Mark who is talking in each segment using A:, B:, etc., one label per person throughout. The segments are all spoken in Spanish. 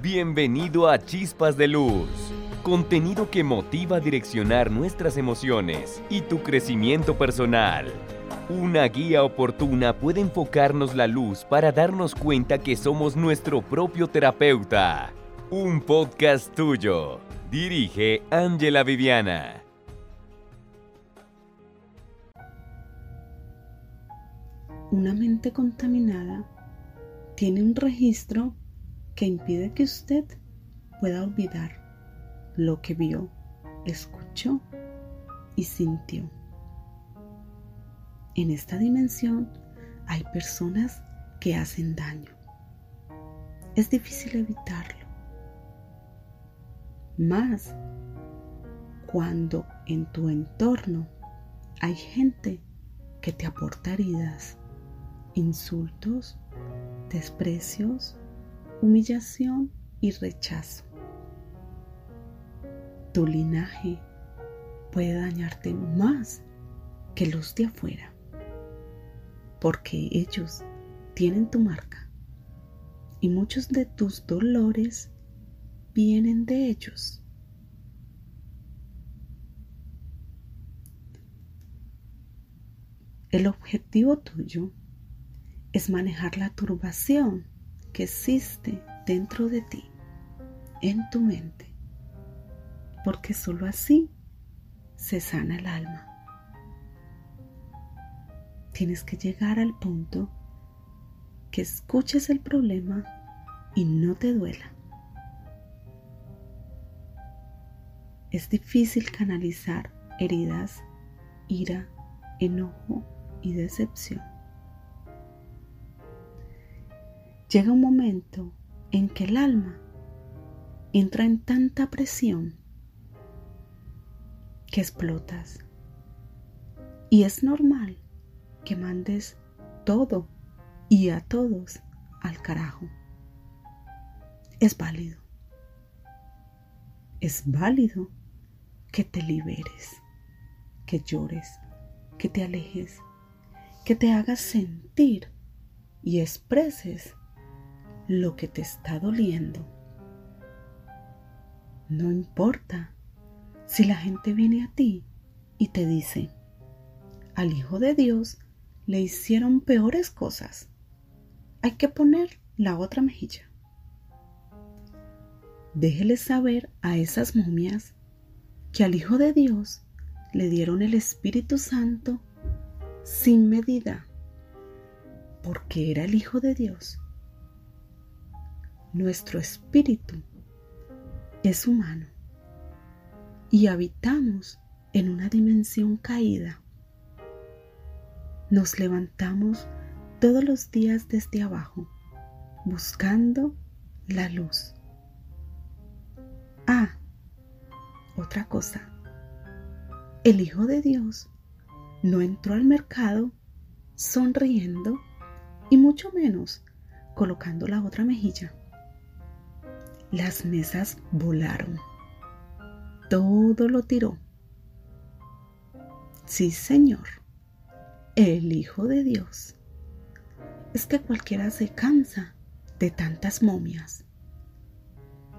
A: Bienvenido a Chispas de Luz, contenido que motiva a direccionar nuestras emociones y tu crecimiento personal. Una guía oportuna puede enfocarnos la luz para darnos cuenta que somos nuestro propio terapeuta. Un podcast tuyo. Dirige Ángela Viviana.
B: Una mente contaminada tiene un registro que impide que usted pueda olvidar lo que vio, escuchó y sintió. En esta dimensión hay personas que hacen daño. Es difícil evitarlo. Más cuando en tu entorno hay gente que te aporta heridas, insultos, desprecios humillación y rechazo. Tu linaje puede dañarte más que los de afuera, porque ellos tienen tu marca y muchos de tus dolores vienen de ellos. El objetivo tuyo es manejar la turbación que existe dentro de ti, en tu mente, porque sólo así se sana el alma. Tienes que llegar al punto que escuches el problema y no te duela. Es difícil canalizar heridas, ira, enojo y decepción. Llega un momento en que el alma entra en tanta presión que explotas. Y es normal que mandes todo y a todos al carajo. Es válido. Es válido que te liberes, que llores, que te alejes, que te hagas sentir y expreses lo que te está doliendo. No importa si la gente viene a ti y te dice, al Hijo de Dios le hicieron peores cosas. Hay que poner la otra mejilla. Déjele saber a esas momias que al Hijo de Dios le dieron el Espíritu Santo sin medida, porque era el Hijo de Dios nuestro espíritu es humano y habitamos en una dimensión caída. Nos levantamos todos los días desde abajo, buscando la luz. Ah, otra cosa. El Hijo de Dios no entró al mercado sonriendo y mucho menos colocando la otra mejilla. Las mesas volaron. Todo lo tiró. Sí, Señor, el Hijo de Dios. Es que cualquiera se cansa de tantas momias.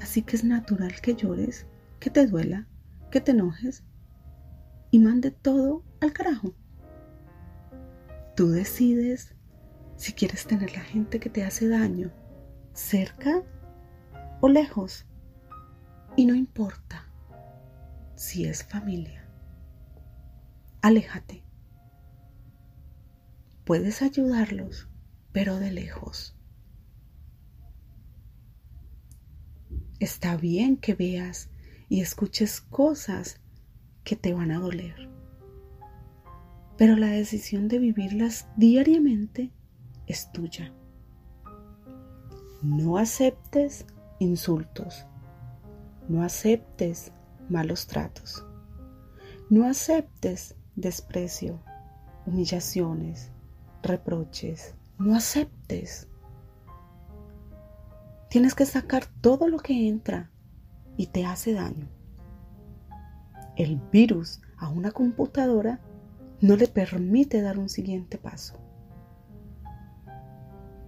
B: Así que es natural que llores, que te duela, que te enojes y mande todo al carajo. Tú decides si quieres tener la gente que te hace daño cerca o lejos. Y no importa si es familia. Aléjate. Puedes ayudarlos, pero de lejos. Está bien que veas y escuches cosas que te van a doler, pero la decisión de vivirlas diariamente es tuya. No aceptes insultos. No aceptes malos tratos. No aceptes desprecio, humillaciones, reproches. No aceptes. Tienes que sacar todo lo que entra y te hace daño. El virus a una computadora no le permite dar un siguiente paso.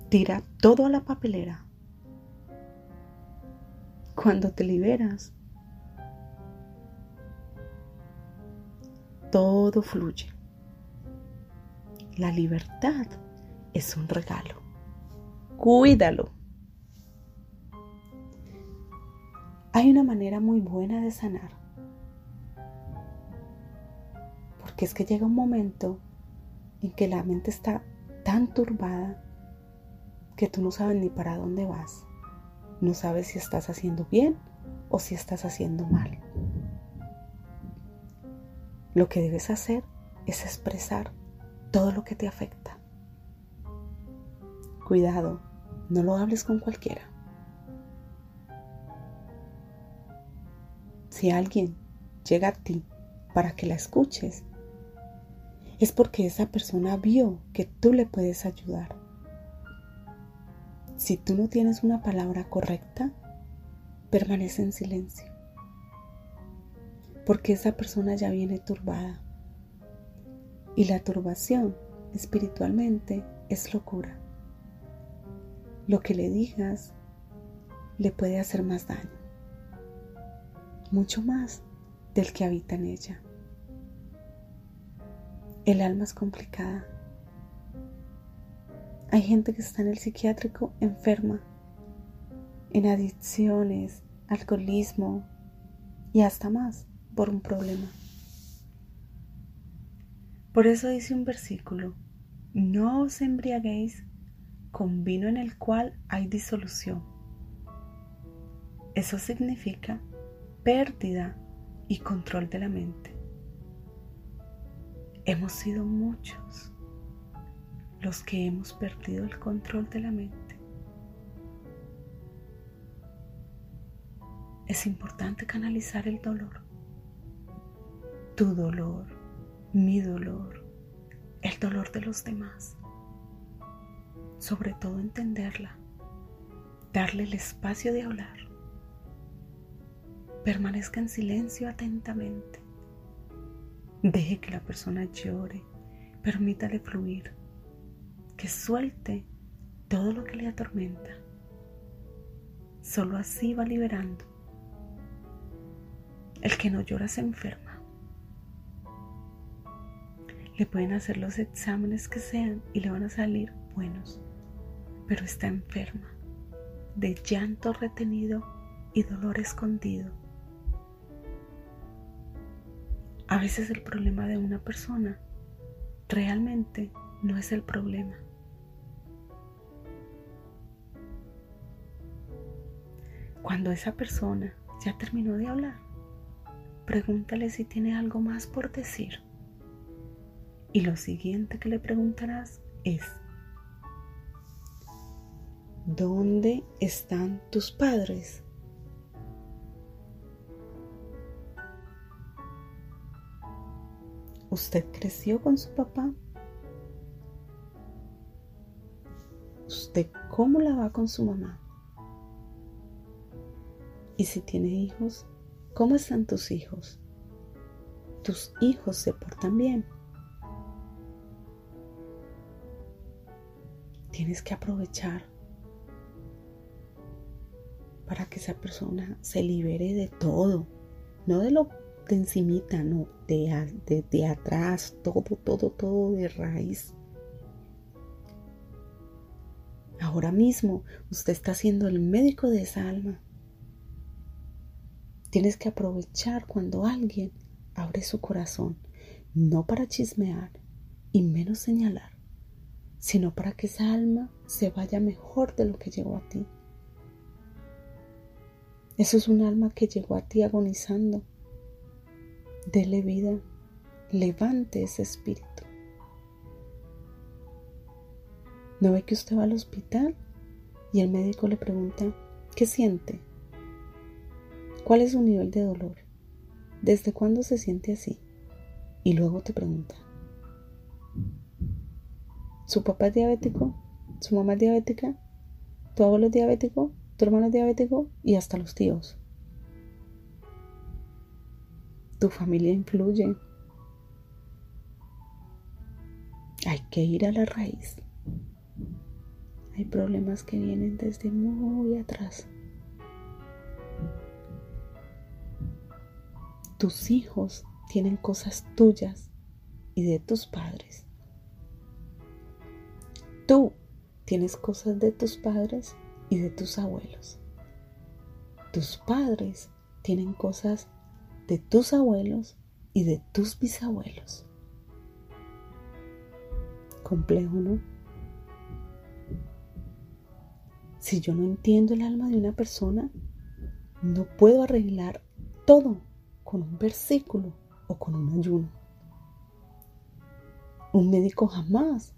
B: Tira todo a la papelera cuando te liberas, todo fluye. La libertad es un regalo. Cuídalo. Hay una manera muy buena de sanar. Porque es que llega un momento en que la mente está tan turbada que tú no sabes ni para dónde vas. No sabes si estás haciendo bien o si estás haciendo mal. Lo que debes hacer es expresar todo lo que te afecta. Cuidado, no lo hables con cualquiera. Si alguien llega a ti para que la escuches, es porque esa persona vio que tú le puedes ayudar. Si tú no tienes una palabra correcta, permanece en silencio. Porque esa persona ya viene turbada. Y la turbación espiritualmente es locura. Lo que le digas le puede hacer más daño, mucho más del que habita en ella. El alma es complicada. Hay gente que está en el psiquiátrico enferma, en adicciones, alcoholismo y hasta más por un problema. Por eso dice un versículo, no os embriaguéis con vino en el cual hay disolución. Eso significa pérdida y control de la mente. Hemos sido muchos los que hemos perdido el control de la mente. Es importante canalizar el dolor, tu dolor mi dolor, el dolor de los demás. Sobre todo entenderla, darle el espacio de hablar. Permanezca en silencio atentamente. Deje que la persona llore, permítale fluir, que suelte todo lo que le atormenta. Solo así va liberando. El que no llora se enferma le pueden hacer los exámenes que sean y le van a salir buenos, pero está enferma de llanto retenido y dolor escondido. A veces el problema de una persona realmente no es el problema. Cuando esa persona ya terminó de hablar, pregúntale si tiene algo más por decir. Y lo siguiente que le preguntarás es, ¿dónde están tus padres? ¿Usted creció con su papá? ¿Usted cómo la va con su mamá? Y si tiene hijos, ¿cómo están tus hijos? ¿Tus hijos se portan bien? tienes que aprovechar para que esa persona se libere de todo, no de lo de encimita, no, de, de atrás, todo, todo, todo de raíz. Ahora mismo usted está siendo el médico de esa alma. Tienes que aprovechar cuando alguien abre su corazón, no para chismear y menos señalar, sino para que esa alma se vaya mejor de lo que llegó a ti. Eso es un alma que llegó a ti agonizando. Dele vida, levante ese espíritu. ¿No ve que usted va al hospital y el médico le pregunta, ¿qué siente? ¿Cuál es su nivel de dolor? ¿Desde cuándo se siente así? Y luego te pregunta, su papá es diabético, su mamá es diabética, tu abuelo es diabético, tu hermano es diabético y hasta los tíos. Tu familia influye. Hay que ir a la raíz. Hay problemas que vienen desde muy atrás. Tus hijos tienen cosas tuyas y de tus padres. Tú tienes cosas de tus padres y de tus abuelos. Tus padres tienen cosas de tus abuelos y de tus bisabuelos. Complejo, ¿no? Si yo no entiendo el alma de una persona, no puedo arreglar todo con un versículo o con un ayuno. Un médico jamás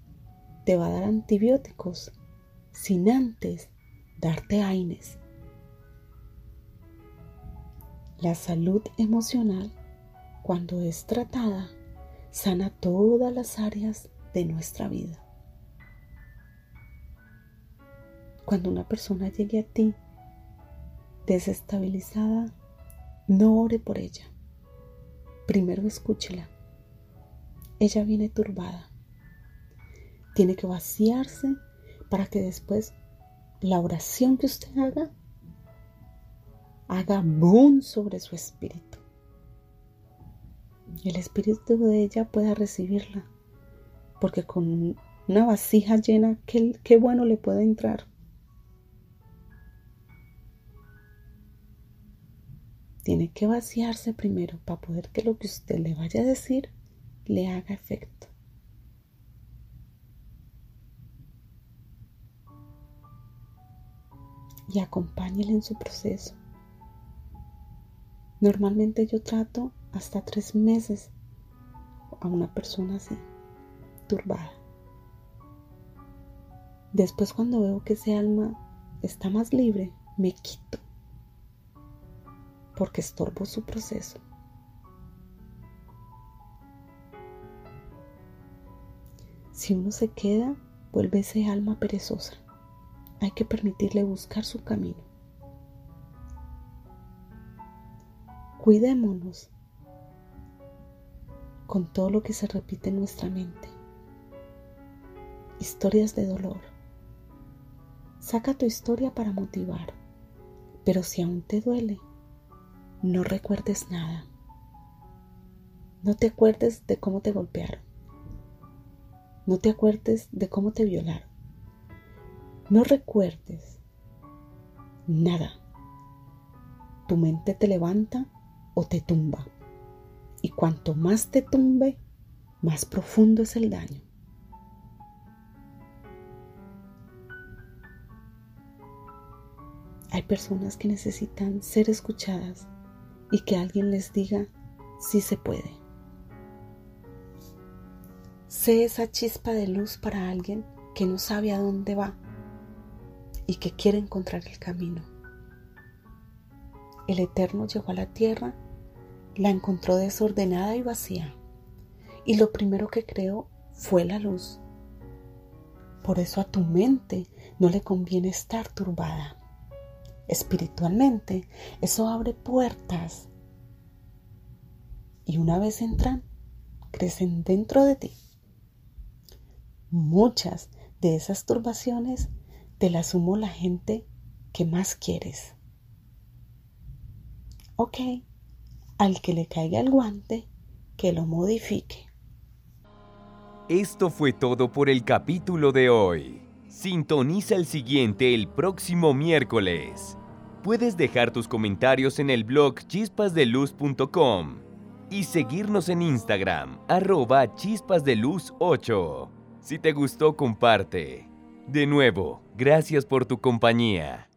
B: te va a dar antibióticos sin antes darte AINES. La salud emocional, cuando es tratada, sana todas las áreas de nuestra vida. Cuando una persona llegue a ti desestabilizada, no ore por ella. Primero escúchela. Ella viene turbada. Tiene que vaciarse para que después la oración que usted haga haga boom sobre su espíritu. El espíritu de ella pueda recibirla. Porque con una vasija llena, qué, qué bueno le puede entrar. Tiene que vaciarse primero para poder que lo que usted le vaya a decir le haga efecto. Y acompáñele en su proceso. Normalmente yo trato hasta tres meses a una persona así, turbada. Después cuando veo que ese alma está más libre, me quito porque estorbo su proceso. Si uno se queda, vuelve ese alma perezosa. Hay que permitirle buscar su camino. Cuidémonos con todo lo que se repite en nuestra mente. Historias de dolor. Saca tu historia para motivar, pero si aún te duele, no recuerdes nada. No te acuerdes de cómo te golpearon. No te acuerdes de cómo te violaron. No recuerdes nada. Tu mente te levanta o te tumba. Y cuanto más te tumbe, más profundo es el daño. Hay personas que necesitan ser escuchadas y que alguien les diga si se puede. Sé esa chispa de luz para alguien que no sabe a dónde va y que quiere encontrar el camino. El Eterno llegó a la tierra, la encontró desordenada y vacía, y lo primero que creó fue la luz. Por eso a tu mente no le conviene estar turbada espiritualmente, eso abre puertas. Y una vez entran, crecen dentro de ti. Muchas de esas turbaciones te las sumo la gente que más quieres. Ok, al que le caiga el guante, que lo modifique.
A: Esto fue todo por el capítulo de hoy. Sintoniza el siguiente el próximo miércoles. Puedes dejar tus comentarios en el blog chispasdeluz.com y seguirnos en Instagram, arroba chispasdeluz8. Si te gustó, comparte. De nuevo, gracias por tu compañía.